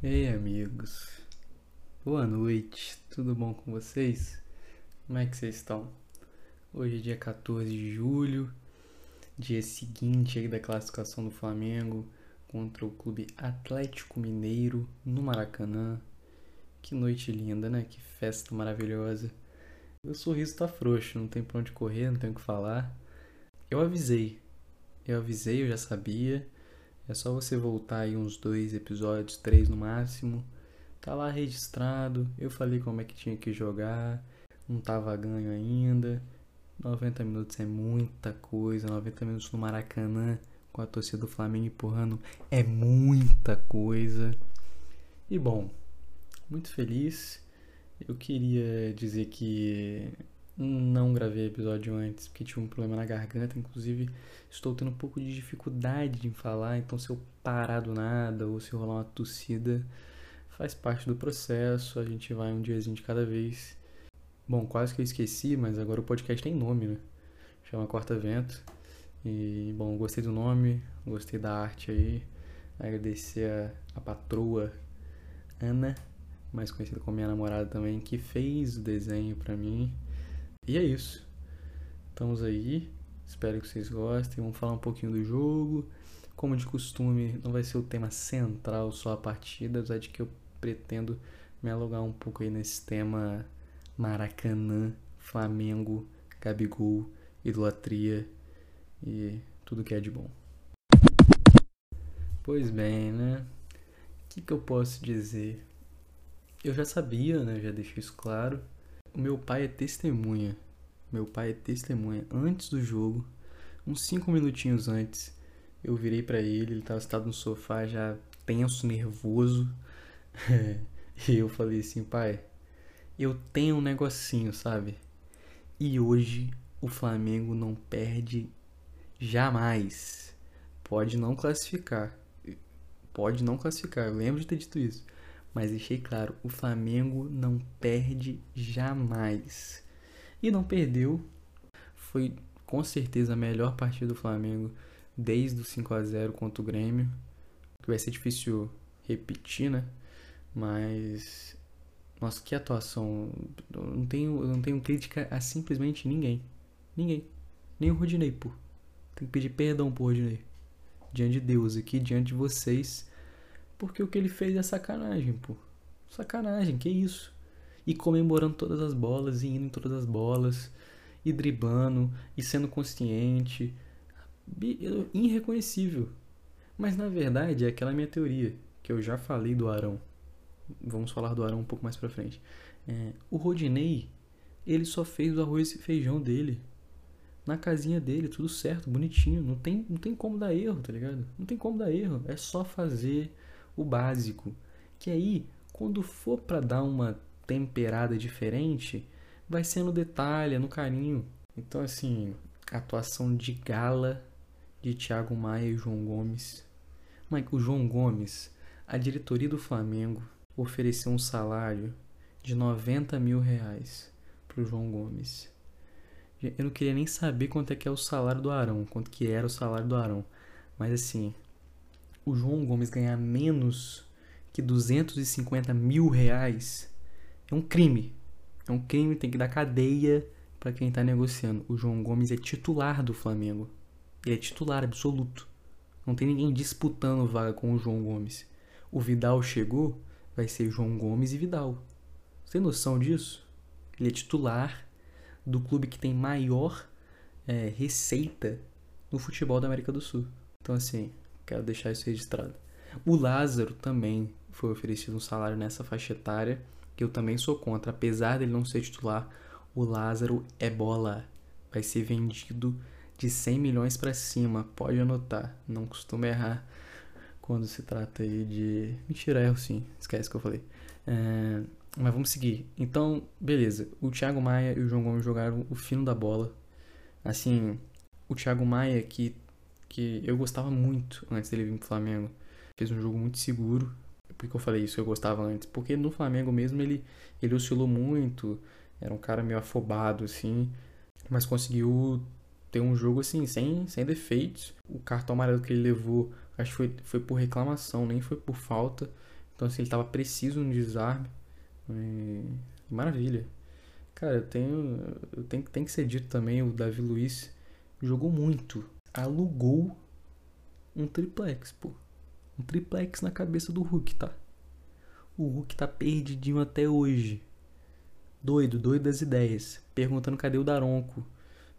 Ei, amigos. Boa noite. Tudo bom com vocês? Como é que vocês estão? Hoje é dia 14 de julho, dia seguinte da classificação do Flamengo contra o Clube Atlético Mineiro no Maracanã. Que noite linda, né? Que festa maravilhosa. Meu sorriso tá frouxo, não tem pra onde correr, não tem o que falar. Eu avisei. Eu avisei, eu já sabia. É só você voltar aí uns dois episódios, três no máximo. Tá lá registrado. Eu falei como é que tinha que jogar. Não tava ganho ainda. 90 minutos é muita coisa. 90 minutos no Maracanã com a torcida do Flamengo empurrando é muita coisa. E bom, muito feliz. Eu queria dizer que não gravei episódio antes porque tive um problema na garganta, inclusive estou tendo um pouco de dificuldade em falar, então se eu parar do nada ou se rolar uma tossida, faz parte do processo, a gente vai um diazinho de cada vez. Bom, quase que eu esqueci, mas agora o podcast tem nome, né? Chama Quarta Vento. E, bom, gostei do nome, gostei da arte aí. Agradecer a, a patroa Ana, mais conhecida como minha namorada também, que fez o desenho para mim. E é isso. Estamos aí. Espero que vocês gostem. Vamos falar um pouquinho do jogo. Como de costume, não vai ser o tema central só a partida, apesar de que eu pretendo me alugar um pouco aí nesse tema Maracanã, Flamengo, Gabigol, idolatria e tudo que é de bom. Pois bem, né? O que, que eu posso dizer? Eu já sabia, né? Já deixei isso claro o meu pai é testemunha. Meu pai é testemunha. Antes do jogo, uns cinco minutinhos antes, eu virei para ele, ele tava sentado no sofá já tenso, nervoso. e eu falei assim, pai, eu tenho um negocinho, sabe? E hoje o Flamengo não perde jamais. Pode não classificar. Pode não classificar. Eu lembro de ter dito isso mas deixei claro, o Flamengo não perde jamais. E não perdeu. Foi com certeza a melhor partida do Flamengo desde o 5 a 0 contra o Grêmio. Que vai ser difícil repetir, né? Mas nossa, que atuação. Eu não tenho, não tenho crítica a simplesmente ninguém. Ninguém. Nem o Rodinei, pô. Tem que pedir perdão pro Rodinei. Diante de Deus aqui, diante de vocês porque o que ele fez é sacanagem, pô. Sacanagem, que isso? E comemorando todas as bolas, e indo em todas as bolas, e driblando, e sendo consciente. Irreconhecível. Mas na verdade é aquela minha teoria, que eu já falei do Arão. Vamos falar do Arão um pouco mais pra frente. É, o Rodinei, ele só fez o arroz e feijão dele. Na casinha dele, tudo certo, bonitinho. Não tem, não tem como dar erro, tá ligado? Não tem como dar erro. É só fazer o básico. Que aí, quando for para dar uma temperada diferente, vai ser no detalhe, é no carinho. Então, assim, atuação de gala de Thiago Maia e João Gomes. Mas o João Gomes, a diretoria do Flamengo ofereceu um salário de 90 mil reais pro João Gomes. Eu não queria nem saber quanto é que é o salário do Arão, quanto que era o salário do Arão. Mas assim, o João Gomes ganhar menos que 250 mil reais é um crime. É um crime, tem que dar cadeia para quem está negociando. O João Gomes é titular do Flamengo. Ele é titular absoluto. Não tem ninguém disputando vaga com o João Gomes. O Vidal chegou, vai ser João Gomes e Vidal. Você tem noção disso? Ele é titular do clube que tem maior é, receita no futebol da América do Sul. Então, assim, Quero deixar isso registrado. O Lázaro também foi oferecido um salário nessa faixa etária, que eu também sou contra. Apesar dele não ser titular, o Lázaro é bola. Vai ser vendido de 100 milhões para cima. Pode anotar. Não costumo errar quando se trata aí de. Mentira, erro sim. Esquece que eu falei. É... Mas vamos seguir. Então, beleza. O Thiago Maia e o João Gomes jogaram o fino da bola. Assim, o Thiago Maia que que eu gostava muito antes dele vir pro Flamengo. Fez um jogo muito seguro. Por que eu falei isso eu gostava antes? Porque no Flamengo mesmo ele, ele oscilou muito, era um cara meio afobado, assim. mas conseguiu ter um jogo assim, sem, sem defeitos. O cartão amarelo que ele levou, acho que foi, foi por reclamação, nem foi por falta. Então, assim, ele estava preciso no desarme. E... Maravilha. Cara, eu tenho, eu tenho, tem que ser dito também, o Davi Luiz jogou muito. Alugou um triplex, pô. Um triplex na cabeça do Hulk, tá? O Hulk tá perdidinho até hoje. Doido, doido das ideias. Perguntando cadê o Daronco.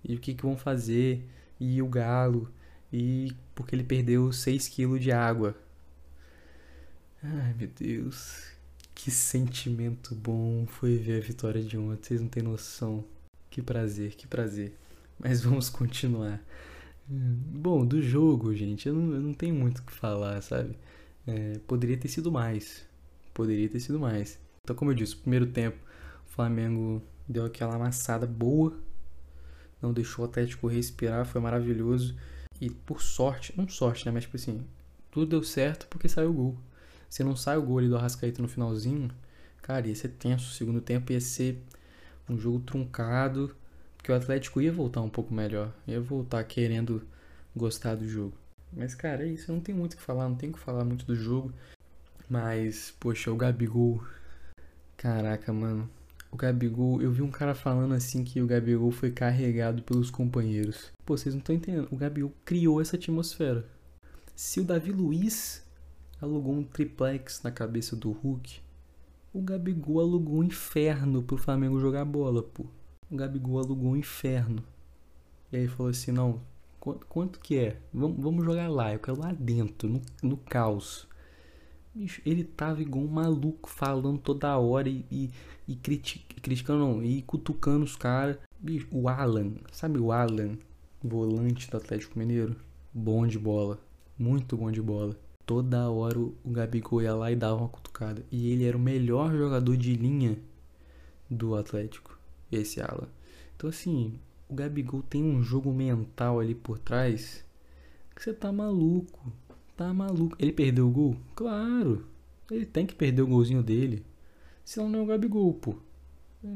E o que que vão fazer. E o Galo. E porque ele perdeu 6 quilos de água. Ai, meu Deus. Que sentimento bom foi ver a vitória de ontem. Vocês não têm noção. Que prazer, que prazer. Mas vamos continuar. Bom, do jogo, gente, eu não, eu não tenho muito o que falar, sabe? É, poderia ter sido mais. Poderia ter sido mais. Então, como eu disse, primeiro tempo, o Flamengo deu aquela amassada boa. Não deixou o Atlético respirar, foi maravilhoso. E por sorte, não sorte, né? Mas tipo assim, tudo deu certo porque saiu o gol. Se não sai o gol ali do Arrascaeta no finalzinho, cara, ia ser tenso. O segundo tempo ia ser um jogo truncado porque o Atlético ia voltar um pouco melhor. Ia voltar querendo gostar do jogo. Mas, cara, é isso. Não tenho muito o que falar. Não tenho que falar muito do jogo. Mas, poxa, o Gabigol. Caraca, mano. O Gabigol, eu vi um cara falando assim que o Gabigol foi carregado pelos companheiros. Pô, vocês não estão entendendo. O Gabigol criou essa atmosfera. Se o Davi Luiz alugou um triplex na cabeça do Hulk, o Gabigol alugou um inferno pro Flamengo jogar bola, pô o Gabigol alugou um inferno. E aí falou assim, não, quanto, quanto que é? Vamos, vamos jogar lá, eu quero lá dentro, no, no caos. Bicho, ele tava igual um maluco, falando toda hora e, e, e criticando, não, e cutucando os caras. O Alan, sabe o Alan, volante do Atlético Mineiro? Bom de bola, muito bom de bola. Toda hora o Gabigol ia lá e dava uma cutucada. E ele era o melhor jogador de linha do Atlético esse Alan. Então, assim, o Gabigol tem um jogo mental ali por trás que você tá maluco. Tá maluco. Ele perdeu o gol? Claro. Ele tem que perder o golzinho dele. Senão não é o Gabigol, pô.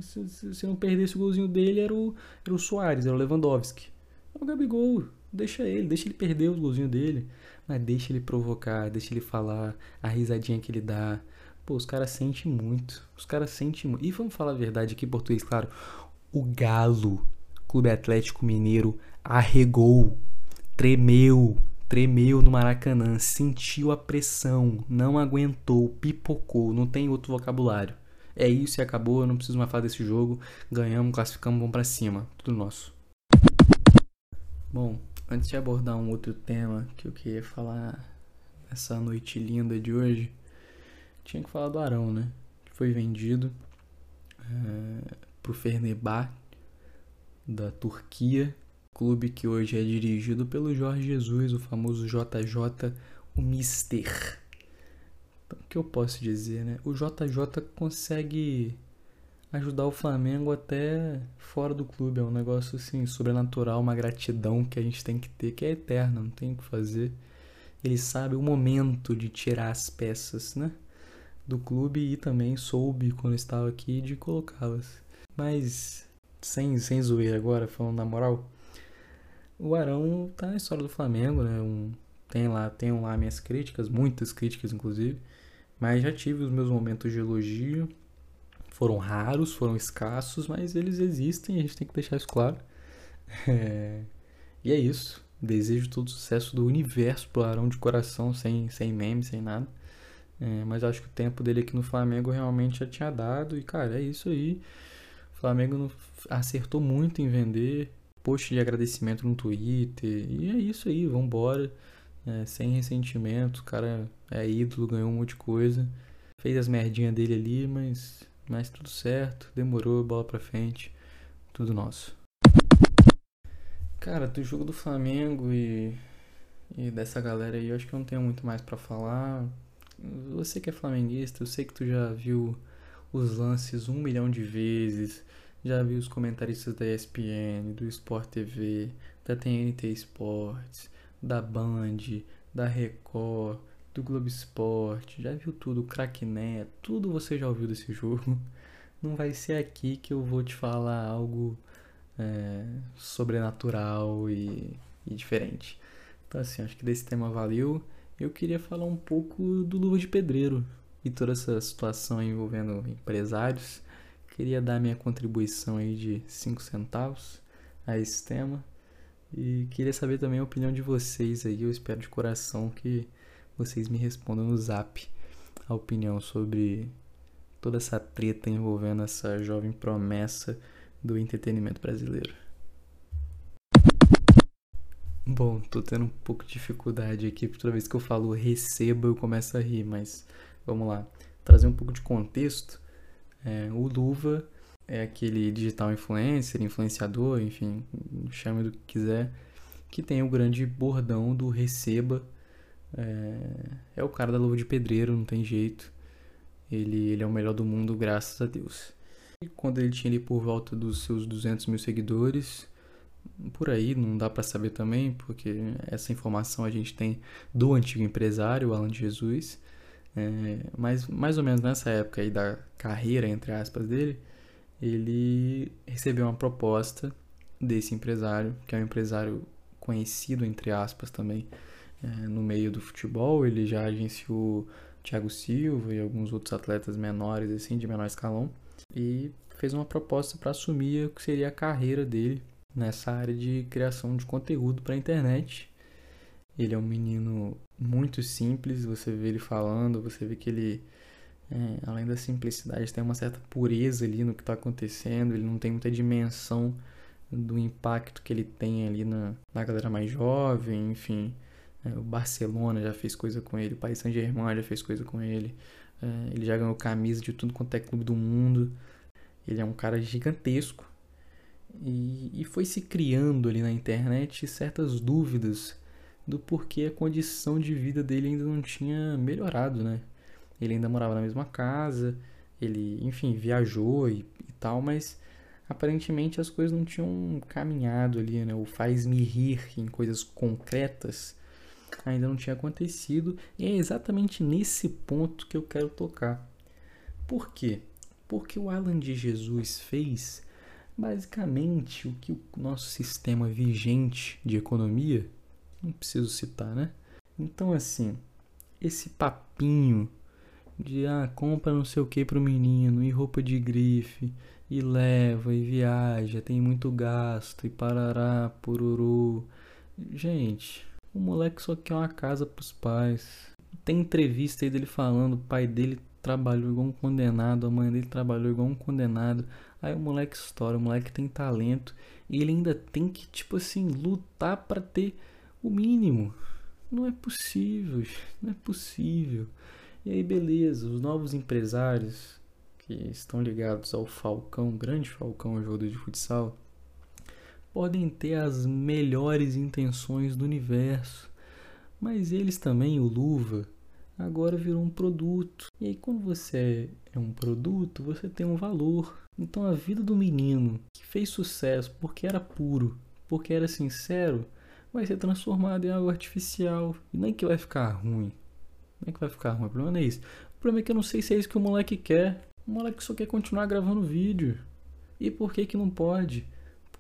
Se, se, se não perdesse o golzinho dele, era o, era o Soares, era o Lewandowski. É o Gabigol. Deixa ele, deixa ele perder o golzinho dele. Mas deixa ele provocar, deixa ele falar, a risadinha que ele dá. Pô, os caras sentem muito. Os caras sentem muito. E vamos falar a verdade aqui em português, claro. O Galo, Clube Atlético Mineiro, arregou, tremeu, tremeu no Maracanã, sentiu a pressão, não aguentou, pipocou, não tem outro vocabulário. É isso e acabou, eu não preciso mais falar desse jogo. Ganhamos, classificamos, vamos pra cima. Tudo nosso. Bom, antes de abordar um outro tema que eu queria falar essa noite linda de hoje, tinha que falar do Arão, né? Que foi vendido é, pro Fernebah da Turquia, clube que hoje é dirigido pelo Jorge Jesus, o famoso JJ, o Mister. Então, o que eu posso dizer, né? O JJ consegue ajudar o Flamengo até fora do clube. É um negócio assim, sobrenatural, uma gratidão que a gente tem que ter, que é eterna, não tem o que fazer. Ele sabe o momento de tirar as peças, né? Do clube e também soube, quando estava aqui, de colocá-las. Mas, sem, sem zoeira agora, falando na moral, o Arão tá na história do Flamengo, né? Um, tem lá, tenho lá minhas críticas, muitas críticas inclusive, mas já tive os meus momentos de elogio. Foram raros, foram escassos, mas eles existem, a gente tem que deixar isso claro. É... E é isso. Desejo todo o sucesso do universo pro Arão de coração, sem, sem meme, sem nada. É, mas acho que o tempo dele aqui no Flamengo realmente já tinha dado. E, cara, é isso aí. O Flamengo acertou muito em vender. Post de agradecimento no Twitter. E é isso aí, vambora. É, sem ressentimento. O cara é ídolo, ganhou um monte de coisa. Fez as merdinhas dele ali, mas, mas tudo certo. Demorou, bola pra frente. Tudo nosso. Cara, do jogo do Flamengo e, e dessa galera aí, eu acho que eu não tenho muito mais para falar. Você que é flamenguista, eu sei que tu já viu os lances um milhão de vezes, já viu os comentaristas da ESPN, do Sport TV, da TNT Sports, da Band, da Record, do Globo Esporte, já viu tudo, o Cracknet, tudo você já ouviu desse jogo. Não vai ser aqui que eu vou te falar algo é, sobrenatural e, e diferente. Então, assim, acho que desse tema valeu. Eu queria falar um pouco do Luva de Pedreiro e toda essa situação envolvendo empresários. Queria dar minha contribuição aí de 5 centavos a esse tema. E queria saber também a opinião de vocês aí. Eu espero de coração que vocês me respondam no zap a opinião sobre toda essa treta envolvendo essa jovem promessa do entretenimento brasileiro. Bom, tô tendo um pouco de dificuldade aqui, porque toda vez que eu falo receba eu começo a rir, mas vamos lá. Trazer um pouco de contexto. É, o Luva é aquele digital influencer, influenciador, enfim, chame do que quiser, que tem o grande bordão do receba. É, é o cara da luva de pedreiro, não tem jeito. Ele, ele é o melhor do mundo, graças a Deus. E quando ele tinha ali por volta dos seus 200 mil seguidores, por aí, não dá para saber também, porque essa informação a gente tem do antigo empresário, Alan de Jesus. É, mas mais ou menos nessa época aí da carreira, entre aspas, dele, ele recebeu uma proposta desse empresário, que é um empresário conhecido, entre aspas, também é, no meio do futebol. Ele já agenciou Thiago Silva e alguns outros atletas menores, assim, de menor escalão, e fez uma proposta para assumir o que seria a carreira dele nessa área de criação de conteúdo para a internet. Ele é um menino muito simples, você vê ele falando, você vê que ele, é, além da simplicidade, tem uma certa pureza ali no que está acontecendo, ele não tem muita dimensão do impacto que ele tem ali na, na galera mais jovem, enfim. É, o Barcelona já fez coisa com ele, o Paris Saint-Germain já fez coisa com ele, é, ele já ganhou camisa de tudo quanto é clube do mundo. Ele é um cara gigantesco, e, e foi se criando ali na internet certas dúvidas do porquê a condição de vida dele ainda não tinha melhorado, né? Ele ainda morava na mesma casa, ele, enfim, viajou e, e tal, mas aparentemente as coisas não tinham caminhado ali, né? O faz-me rir em coisas concretas ainda não tinha acontecido, e é exatamente nesse ponto que eu quero tocar. Por quê? Porque o Alan de Jesus fez Basicamente, o que o nosso sistema vigente de economia, não preciso citar, né? Então, assim, esse papinho de ah, compra não sei o que pro menino, e roupa de grife, e leva, e viaja, tem muito gasto, e parará, pururu. Gente, o moleque só quer uma casa pros pais. Tem entrevista aí dele falando, o pai dele trabalhou igual um condenado, a mãe dele trabalhou igual um condenado. Aí o moleque estoura, o moleque tem talento e ele ainda tem que, tipo assim, lutar para ter o mínimo. Não é possível, não é possível. E aí, beleza, os novos empresários que estão ligados ao Falcão, grande Falcão, jogador de futsal, podem ter as melhores intenções do universo, mas eles também, o Luva, agora virou um produto. E aí, quando você é um produto, você tem um valor. Então a vida do menino que fez sucesso porque era puro, porque era sincero, vai ser transformada em algo artificial. E nem que vai ficar ruim. Nem que vai ficar ruim. O problema não é isso. O problema é que eu não sei se é isso que o moleque quer. O moleque só quer continuar gravando vídeo. E por que que não pode?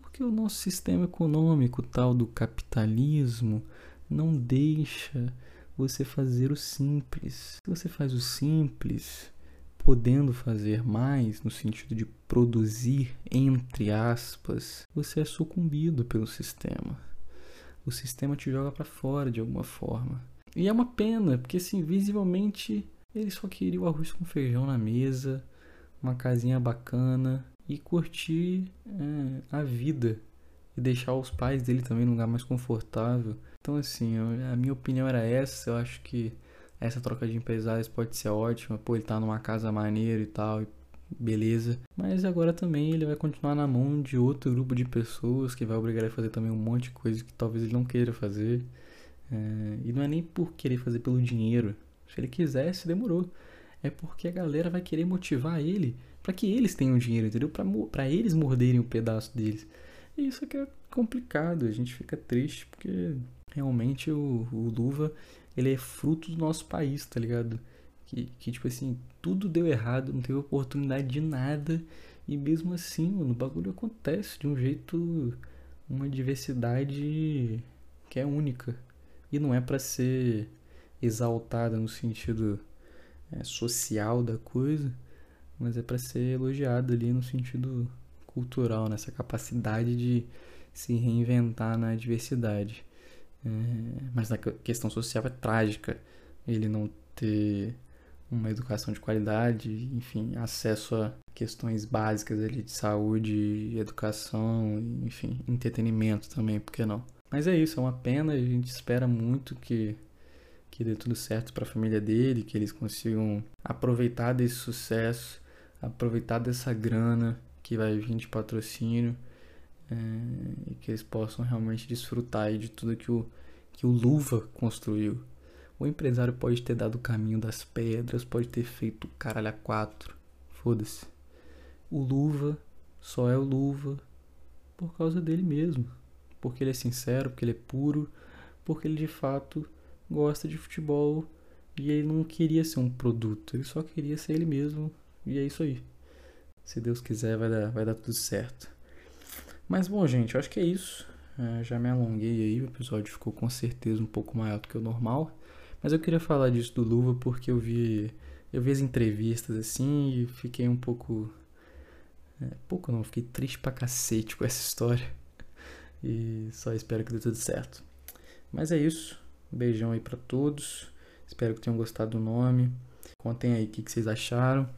Porque o nosso sistema econômico, tal do capitalismo, não deixa você fazer o simples. Se você faz o simples, podendo fazer mais no sentido de produzir, entre aspas, você é sucumbido pelo sistema. O sistema te joga para fora de alguma forma. E é uma pena, porque assim, visivelmente ele só queria o arroz com feijão na mesa, uma casinha bacana e curtir é, a vida e deixar os pais dele também num lugar mais confortável. Então, assim, a minha opinião era essa. Eu acho que essa troca de empresários pode ser ótima, pô, ele tá numa casa maneira e tal, beleza. Mas agora também ele vai continuar na mão de outro grupo de pessoas que vai obrigar ele a fazer também um monte de coisa que talvez ele não queira fazer. É, e não é nem por querer fazer pelo dinheiro. Se ele quisesse, demorou. É porque a galera vai querer motivar ele para que eles tenham dinheiro, entendeu? Para eles morderem um pedaço deles. E isso aqui é complicado, a gente fica triste porque realmente o, o Luva ele é fruto do nosso país, tá ligado? Que, que, tipo assim, tudo deu errado, não teve oportunidade de nada. E mesmo assim, mano, o bagulho acontece de um jeito. Uma diversidade que é única. E não é para ser exaltada no sentido é, social da coisa, mas é para ser elogiada ali no sentido cultural, nessa capacidade de se reinventar na diversidade. É, mas na questão social é trágica ele não ter uma educação de qualidade, enfim, acesso a questões básicas ali de saúde, educação, enfim, entretenimento também, por que não? Mas é isso, é uma pena, a gente espera muito que que dê tudo certo para a família dele, que eles consigam aproveitar desse sucesso, aproveitar dessa grana que vai vir de patrocínio é, e que eles possam realmente desfrutar de tudo que o, que o Luva construiu. O empresário pode ter dado o caminho das pedras, pode ter feito caralho a quatro. Foda-se. O Luva só é o Luva por causa dele mesmo. Porque ele é sincero, porque ele é puro, porque ele de fato gosta de futebol e ele não queria ser um produto, ele só queria ser ele mesmo e é isso aí. Se Deus quiser, vai dar, vai dar tudo certo. Mas bom, gente, eu acho que é isso. É, já me alonguei aí, o episódio ficou com certeza um pouco maior do que o normal. Mas eu queria falar disso do Luva porque eu vi, eu vi as entrevistas assim e fiquei um pouco. É, pouco não, fiquei triste pra cacete com essa história. E só espero que dê tudo certo. Mas é isso. Um beijão aí para todos. Espero que tenham gostado do nome. Contem aí o que, que vocês acharam.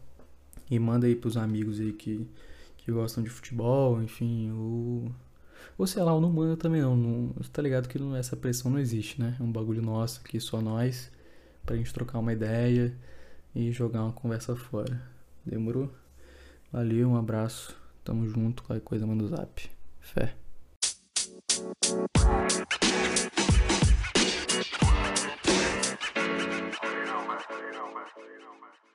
E manda aí pros amigos aí que, que gostam de futebol, enfim, ou. Ou sei lá, eu não mando também não, Você Tá ligado que essa pressão não existe, né? É um bagulho nosso aqui, só nós, pra gente trocar uma ideia e jogar uma conversa fora. Demorou? Valeu, um abraço, tamo junto, qualquer coisa manda o zap. Fé. you know, man.